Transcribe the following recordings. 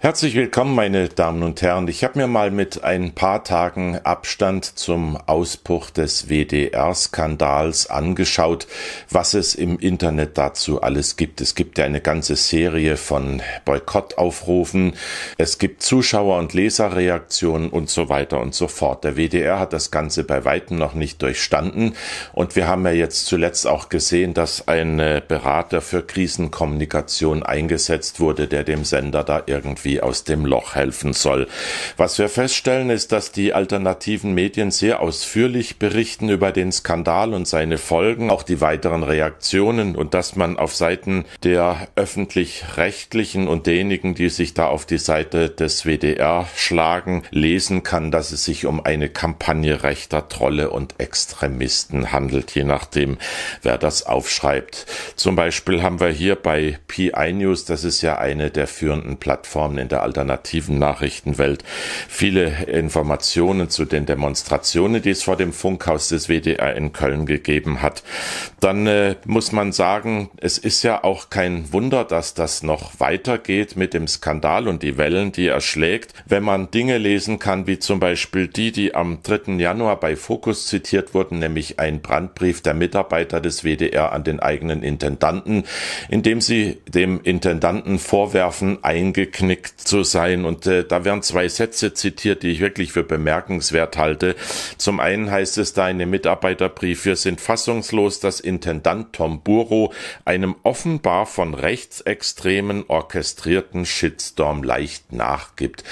Herzlich willkommen, meine Damen und Herren. Ich habe mir mal mit ein paar Tagen Abstand zum Ausbruch des WDR-Skandals angeschaut, was es im Internet dazu alles gibt. Es gibt ja eine ganze Serie von Boykottaufrufen, es gibt Zuschauer- und Leserreaktionen und so weiter und so fort. Der WDR hat das Ganze bei weitem noch nicht durchstanden und wir haben ja jetzt zuletzt auch gesehen, dass ein Berater für Krisenkommunikation eingesetzt wurde, der dem Sender da irgendwie irgendwie aus dem Loch helfen soll. Was wir feststellen, ist, dass die alternativen Medien sehr ausführlich berichten über den Skandal und seine Folgen, auch die weiteren Reaktionen und dass man auf Seiten der öffentlich-rechtlichen und derjenigen, die sich da auf die Seite des WDR schlagen, lesen kann, dass es sich um eine Kampagne rechter Trolle und Extremisten handelt, je nachdem, wer das aufschreibt. Zum Beispiel haben wir hier bei PI News, das ist ja eine der führenden Plattformen in der alternativen Nachrichtenwelt viele Informationen zu den Demonstrationen, die es vor dem Funkhaus des WDR in Köln gegeben hat. Dann äh, muss man sagen, es ist ja auch kein Wunder, dass das noch weitergeht mit dem Skandal und die Wellen, die er schlägt, wenn man Dinge lesen kann, wie zum Beispiel die, die am 3. Januar bei Focus zitiert wurden, nämlich ein Brandbrief der Mitarbeiter des WDR an den eigenen Intendanten, in dem sie dem Intendanten vorwerfen, eingeknickt zu sein. Und äh, da werden zwei Sätze zitiert, die ich wirklich für bemerkenswert halte. Zum einen heißt es da in dem Mitarbeiterbrief, wir sind fassungslos, dass Intendant Tom Buro einem offenbar von Rechtsextremen orchestrierten Shitstorm leicht nachgibt.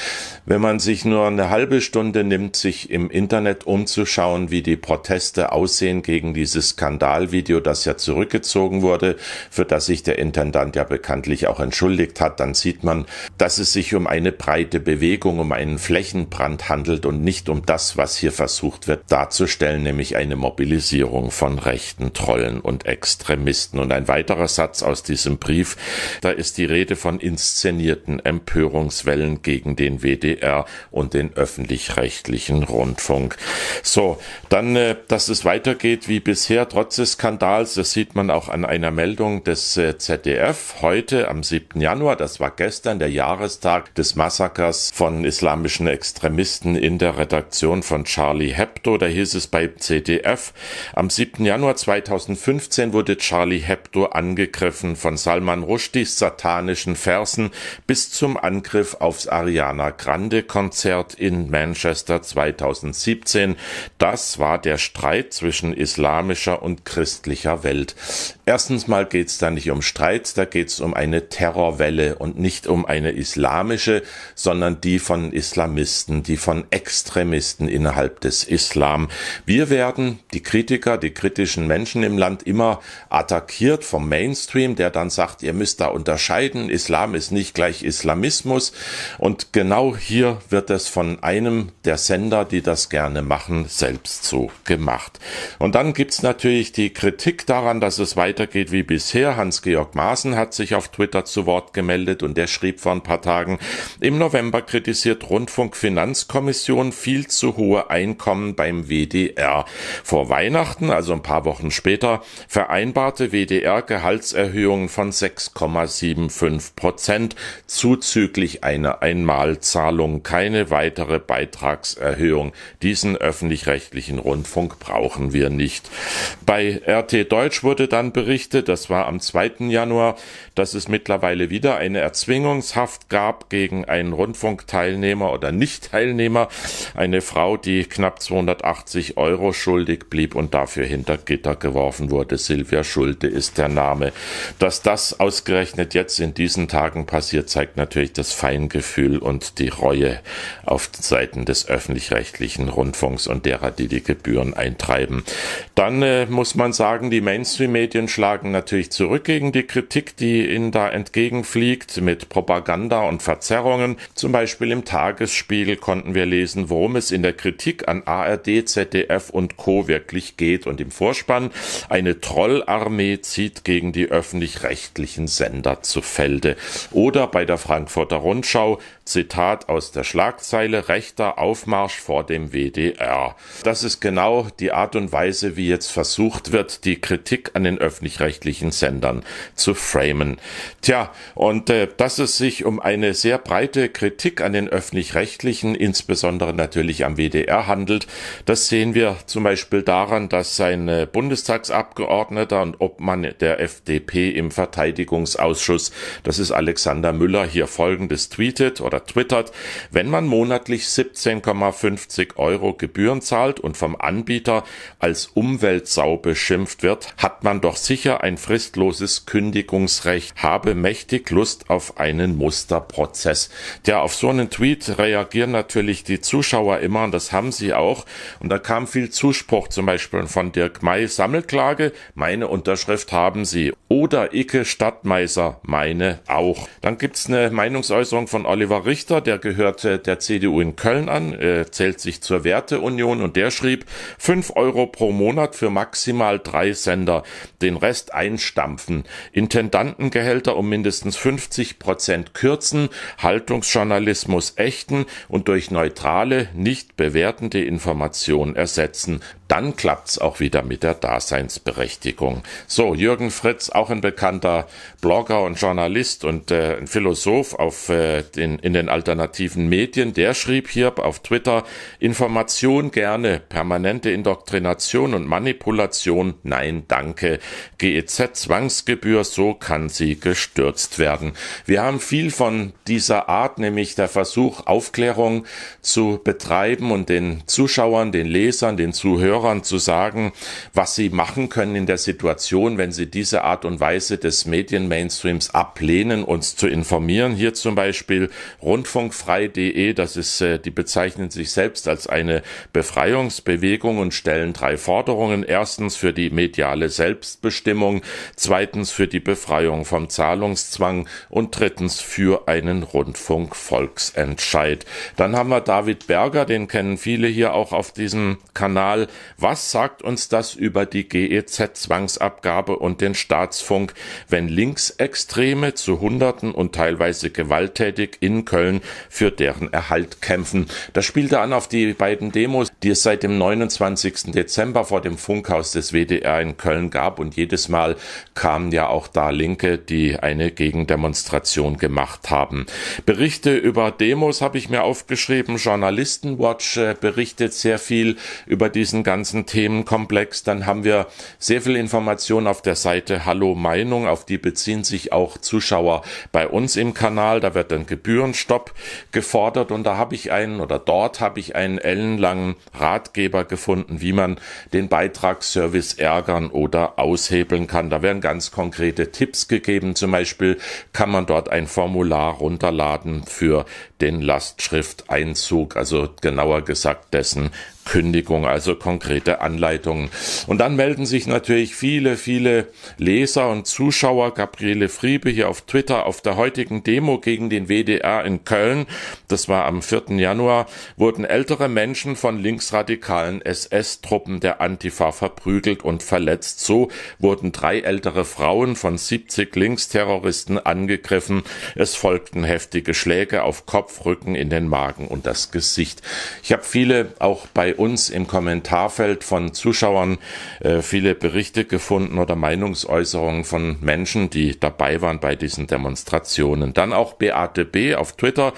Wenn man sich nur eine halbe Stunde nimmt, sich im Internet umzuschauen, wie die Proteste aussehen gegen dieses Skandalvideo, das ja zurückgezogen wurde, für das sich der Intendant ja bekanntlich auch entschuldigt hat, dann sieht man, dass es es sich um eine breite Bewegung, um einen Flächenbrand handelt und nicht um das, was hier versucht wird darzustellen, nämlich eine Mobilisierung von rechten Trollen und Extremisten. Und ein weiterer Satz aus diesem Brief, da ist die Rede von inszenierten Empörungswellen gegen den WDR und den öffentlich-rechtlichen Rundfunk. So, dann, äh, dass es weitergeht wie bisher, trotz des Skandals, das sieht man auch an einer Meldung des äh, ZDF heute am 7. Januar, das war gestern der Jahres Jahrestag des Massakers von islamischen Extremisten in der Redaktion von Charlie Hebdo. Da hieß es bei CDF, am 7. Januar 2015 wurde Charlie Hebdo angegriffen von Salman Rushdies satanischen Versen bis zum Angriff aufs Ariana Grande Konzert in Manchester 2017. Das war der Streit zwischen islamischer und christlicher Welt. Erstens mal geht es da nicht um Streit, da geht es um eine Terrorwelle und nicht um eine islamische sondern die von Islamisten, die von Extremisten innerhalb des Islam. Wir werden, die Kritiker, die kritischen Menschen im Land, immer attackiert vom Mainstream, der dann sagt, ihr müsst da unterscheiden, Islam ist nicht gleich Islamismus. Und genau hier wird es von einem der Sender, die das gerne machen, selbst so gemacht. Und dann gibt's natürlich die Kritik daran, dass es weitergeht wie bisher. Hans-Georg Maaßen hat sich auf Twitter zu Wort gemeldet und der schrieb vor ein paar Tagen. Im November kritisiert Rundfunkfinanzkommission viel zu hohe Einkommen beim WDR. Vor Weihnachten, also ein paar Wochen später, vereinbarte WDR Gehaltserhöhungen von 6,75 Prozent zuzüglich einer Einmalzahlung, keine weitere Beitragserhöhung. Diesen öffentlich-rechtlichen Rundfunk brauchen wir nicht. Bei RT Deutsch wurde dann berichtet, das war am 2. Januar, dass es mittlerweile wieder eine Erzwingungshaft gab gab gegen einen Rundfunkteilnehmer oder Nicht-Teilnehmer, eine Frau, die knapp 280 Euro schuldig blieb und dafür hinter Gitter geworfen wurde. Silvia Schulte ist der Name. Dass das ausgerechnet jetzt in diesen Tagen passiert, zeigt natürlich das Feingefühl und die Reue auf Seiten des öffentlich-rechtlichen Rundfunks und derer, die die Gebühren eintreiben. Dann äh, muss man sagen, die Mainstream-Medien schlagen natürlich zurück gegen die Kritik, die ihnen da entgegenfliegt mit Propaganda und Verzerrungen. Zum Beispiel im Tagesspiegel konnten wir lesen, worum es in der Kritik an ARD, ZDF und Co. wirklich geht. Und im Vorspann eine Trollarmee zieht gegen die öffentlich-rechtlichen Sender zu Felde. Oder bei der Frankfurter Rundschau, Zitat aus der Schlagzeile, rechter Aufmarsch vor dem WDR. Das ist genau die Art und Weise, wie jetzt versucht wird, die Kritik an den öffentlich öffentlich-rechtlichen Sendern zu framen. Tja, und äh, dass es sich um eine sehr breite Kritik an den öffentlich-rechtlichen, insbesondere natürlich am WDR handelt, das sehen wir zum Beispiel daran, dass sein äh, Bundestagsabgeordneter und Obmann der FDP im Verteidigungsausschuss, das ist Alexander Müller, hier folgendes tweetet oder twittert, wenn man monatlich 17,50 Euro Gebühren zahlt und vom Anbieter als Umweltsau beschimpft wird, hat man doch sicher ein fristloses Kündigungsrecht, habe mächtig Lust auf einen Musterprozess. Ja, auf so einen Tweet reagieren natürlich die Zuschauer immer und das haben sie auch. Und da kam viel Zuspruch, zum Beispiel von Dirk May, Sammelklage, meine Unterschrift haben sie. Oder Icke Stadtmeiser, meine auch. Dann gibt's eine Meinungsäußerung von Oliver Richter, der gehörte der CDU in Köln an, äh, zählt sich zur Werteunion und der schrieb, fünf Euro pro Monat für maximal drei Sender, den Rest einstampfen, Intendantengehälter um mindestens 50 Prozent kürzen, Haltungsjournalismus ächten und durch neutrale, nicht bewertende Information ersetzen. Dann klappt's auch wieder mit der Daseinsberechtigung. So, Jürgen Fritz, auch ein bekannter Blogger und Journalist und äh, ein Philosoph auf äh, den, in den alternativen Medien, der schrieb hier auf Twitter, Information gerne, permanente Indoktrination und Manipulation, nein, danke. GEZ Zwangsgebühr, so kann sie gestürzt werden. Wir haben viel von dieser Art, nämlich der Versuch, Aufklärung zu betreiben und den Zuschauern, den Lesern, den Zuhörern zu sagen, was sie machen können in der Situation, wenn sie diese Art und Weise des Medien-Mainstreams ablehnen, uns zu informieren. Hier zum Beispiel rundfunkfrei.de, das ist, äh, die bezeichnen sich selbst als eine Befreiungsbewegung und stellen drei Forderungen. Erstens für die mediale Selbstbestimmung, zweitens für die Befreiung vom Zahlungszwang und drittens für einen Rundfunkvolksentscheid. Dann haben wir David Berger, den kennen viele hier auch auf diesem Kanal. Was sagt uns das über die GEZ-Zwangsabgabe und den Staatsfunk, wenn Linksextreme zu Hunderten und teilweise gewalttätig in Köln für deren Erhalt kämpfen? Das spielte an auf die beiden Demos, die es seit dem 29. Dezember vor dem Funkhaus des WDR in Köln gab und jedes Mal kamen ja auch da Linke, die eine Gegendemonstration gemacht haben. Berichte über Demos habe ich mir aufgeschrieben. Journalistenwatch äh, berichtet sehr viel über diesen ganzen Themenkomplex. Dann haben wir sehr viel Information auf der Seite Hallo Meinung, auf die beziehen sich auch Zuschauer bei uns im Kanal. Da wird ein Gebührenstopp gefordert und da habe ich einen oder dort habe ich einen ellenlangen Ratgeber gefunden, wie man den Beitragsservice ärgern oder aushebeln kann. Da werden ganz konkrete Tipps gegeben. Zum Beispiel kann man dort ein Formular runterladen für den Lastschrifteinzug, also genauer gesagt dessen Kündigung, also konkrete Anleitungen. Und dann melden sich natürlich viele, viele Leser und Zuschauer. Gabriele Friebe hier auf Twitter auf der heutigen Demo gegen den WDR in Köln, das war am 4. Januar, wurden ältere Menschen von linksradikalen SS-Truppen der Antifa verprügelt und verletzt. So wurden drei ältere Frauen von 70 Linksterroristen angegriffen. Es folgten heftige Schläge auf Kopf, Rücken, in den Magen und das Gesicht. Ich habe viele auch bei uns im Kommentarfeld von Zuschauern äh, viele Berichte gefunden oder Meinungsäußerungen von Menschen, die dabei waren bei diesen Demonstrationen. Dann auch Beate B. auf Twitter.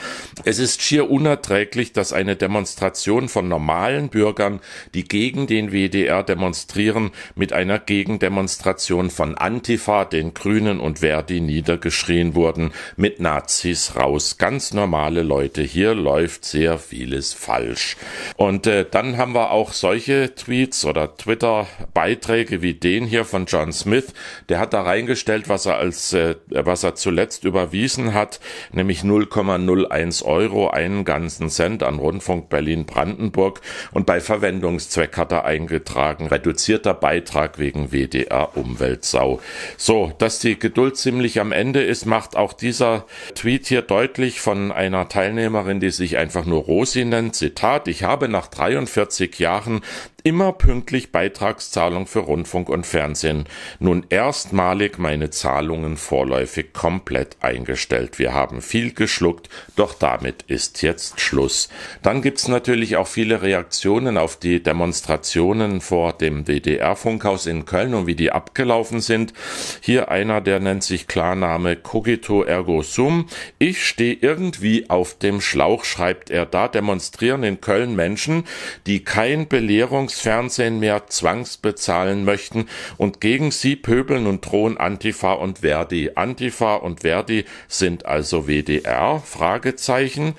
Es ist schier unerträglich, dass eine Demonstration von normalen Bürgern, die gegen den WDR demonstrieren, mit einer Gegendemonstration von Antifa, den Grünen und Verdi niedergeschrien wurden, mit Nazis raus. Ganz normale Leute. Hier läuft sehr vieles falsch. Und äh, dann dann haben wir auch solche Tweets oder Twitter-Beiträge wie den hier von John Smith. Der hat da reingestellt, was er als, äh, was er zuletzt überwiesen hat, nämlich 0,01 Euro, einen ganzen Cent an Rundfunk Berlin-Brandenburg. Und bei Verwendungszweck hat er eingetragen, reduzierter Beitrag wegen WDR Umweltsau. So, dass die Geduld ziemlich am Ende ist, macht auch dieser Tweet hier deutlich von einer Teilnehmerin, die sich einfach nur Rosi nennt. Zitat, ich habe nach 43 40 Jahren immer pünktlich Beitragszahlung für Rundfunk und Fernsehen. Nun erstmalig meine Zahlungen vorläufig komplett eingestellt. Wir haben viel geschluckt, doch damit ist jetzt Schluss. Dann gibt's natürlich auch viele Reaktionen auf die Demonstrationen vor dem WDR-Funkhaus in Köln und wie die abgelaufen sind. Hier einer, der nennt sich Klarname Cogito ergo sum. Ich stehe irgendwie auf dem Schlauch, schreibt er. Da demonstrieren in Köln Menschen, die kein Belehrungsfernsehen mehr zwangsbezahlen möchten und gegen sie pöbeln und drohen Antifa und Verdi. Antifa und Verdi sind also WDR? Fragezeichen.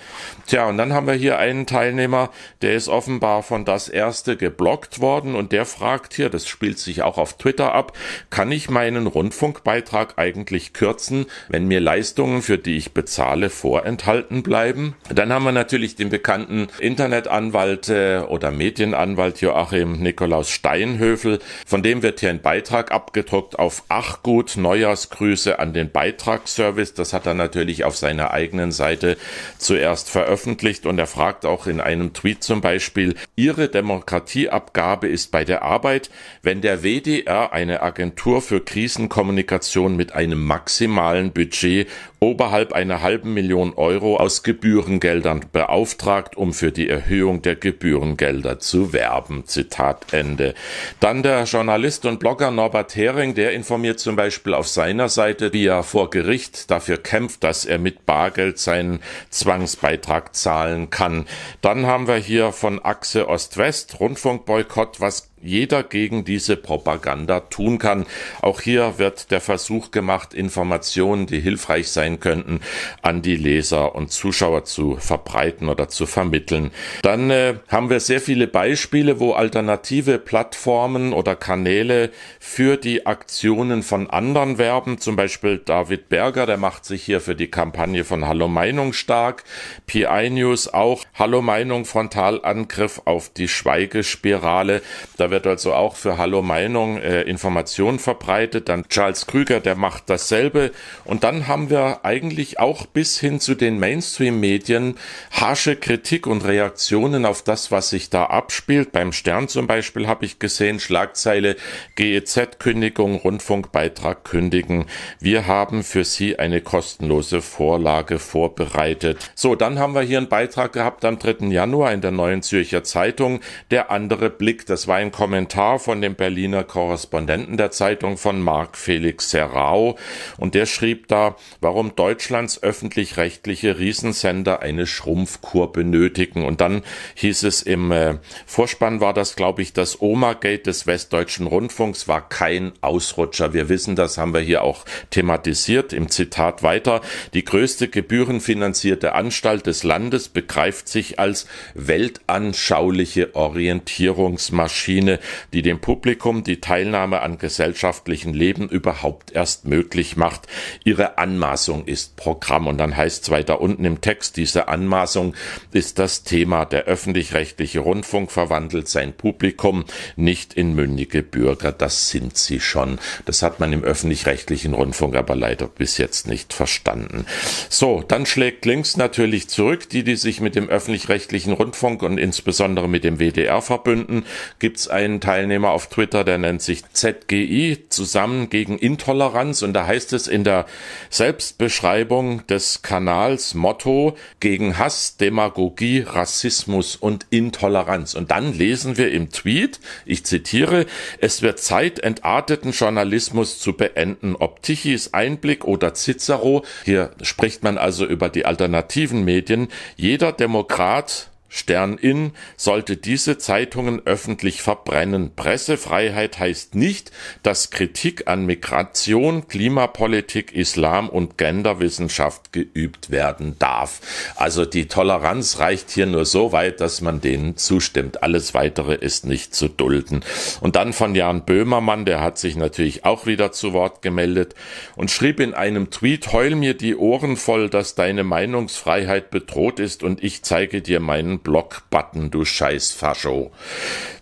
Tja, und dann haben wir hier einen Teilnehmer, der ist offenbar von das erste geblockt worden und der fragt hier, das spielt sich auch auf Twitter ab, kann ich meinen Rundfunkbeitrag eigentlich kürzen, wenn mir Leistungen, für die ich bezahle, vorenthalten bleiben? Dann haben wir natürlich den bekannten Internetanwalt äh, oder Medienanwalt Joachim Nikolaus Steinhöfel, von dem wird hier ein Beitrag abgedruckt auf Ach gut, Neujahrsgrüße an den Beitragsservice. Das hat er natürlich auf seiner eigenen Seite zuerst veröffentlicht und er fragt auch in einem Tweet zum Beispiel, Ihre Demokratieabgabe ist bei der Arbeit, wenn der WDR eine Agentur für Krisenkommunikation mit einem maximalen Budget oberhalb einer halben Million Euro aus Gebührengeldern beauftragt, um für die Erhöhung der Gebührengelder zu werben. Zitat Ende. Dann der Journalist und Blogger Norbert Hering, der informiert zum Beispiel auf seiner Seite, wie er vor Gericht dafür kämpft, dass er mit Bargeld seinen Zwangsbeitrag zahlen kann. Dann haben wir hier von Achse Ost-West Rundfunkboykott, was jeder gegen diese Propaganda tun kann. Auch hier wird der Versuch gemacht, Informationen, die hilfreich sein könnten, an die Leser und Zuschauer zu verbreiten oder zu vermitteln. Dann äh, haben wir sehr viele Beispiele, wo alternative Plattformen oder Kanäle für die Aktionen von anderen werben. Zum Beispiel David Berger, der macht sich hier für die Kampagne von Hallo Meinung stark. PI News auch Hallo Meinung Frontalangriff auf die Schweigespirale. Da wird also auch für Hallo Meinung äh, Informationen verbreitet. Dann Charles Krüger, der macht dasselbe. Und dann haben wir eigentlich auch bis hin zu den Mainstream-Medien harsche Kritik und Reaktionen auf das, was sich da abspielt. Beim Stern zum Beispiel habe ich gesehen, Schlagzeile GEZ-Kündigung, Rundfunkbeitrag kündigen. Wir haben für Sie eine kostenlose Vorlage vorbereitet. So, dann haben wir hier einen Beitrag gehabt am 3. Januar in der Neuen Zürcher Zeitung. Der andere Blick, das war ein Kommentar von dem Berliner Korrespondenten der Zeitung von Marc Felix Serrao und der schrieb da, warum Deutschlands öffentlich-rechtliche Riesensender eine Schrumpfkur benötigen. Und dann hieß es im äh, Vorspann war das, glaube ich, das Oma-Gate des Westdeutschen Rundfunks war kein Ausrutscher. Wir wissen, das haben wir hier auch thematisiert im Zitat weiter. Die größte gebührenfinanzierte Anstalt des Landes begreift sich als weltanschauliche Orientierungsmaschine Szene, die dem Publikum die Teilnahme an gesellschaftlichen Leben überhaupt erst möglich macht. Ihre Anmaßung ist Programm. Und dann heißt es weiter unten im Text, diese Anmaßung ist das Thema. Der öffentlich-rechtliche Rundfunk verwandelt sein Publikum nicht in mündige Bürger. Das sind sie schon. Das hat man im öffentlich-rechtlichen Rundfunk aber leider bis jetzt nicht verstanden. So, dann schlägt links natürlich zurück. Die, die sich mit dem öffentlich-rechtlichen Rundfunk und insbesondere mit dem WDR verbünden, gibt's einen Teilnehmer auf Twitter, der nennt sich ZGI, zusammen gegen Intoleranz. Und da heißt es in der Selbstbeschreibung des Kanals Motto gegen Hass, Demagogie, Rassismus und Intoleranz. Und dann lesen wir im Tweet, ich zitiere, es wird Zeit, entarteten Journalismus zu beenden. Ob Tichys Einblick oder Cicero, hier spricht man also über die alternativen Medien, jeder Demokrat Stern in sollte diese Zeitungen öffentlich verbrennen. Pressefreiheit heißt nicht, dass Kritik an Migration, Klimapolitik, Islam und Genderwissenschaft geübt werden darf. Also die Toleranz reicht hier nur so weit, dass man denen zustimmt. Alles weitere ist nicht zu dulden. Und dann von Jan Böhmermann, der hat sich natürlich auch wieder zu Wort gemeldet und schrieb in einem Tweet, heul mir die Ohren voll, dass deine Meinungsfreiheit bedroht ist und ich zeige dir meinen Block-Button, du scheiß Fascho.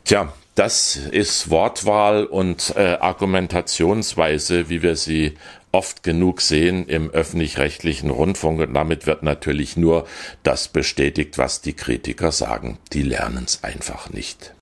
Tja, das ist Wortwahl und äh, Argumentationsweise, wie wir sie oft genug sehen im öffentlich-rechtlichen Rundfunk und damit wird natürlich nur das bestätigt, was die Kritiker sagen. Die lernen es einfach nicht.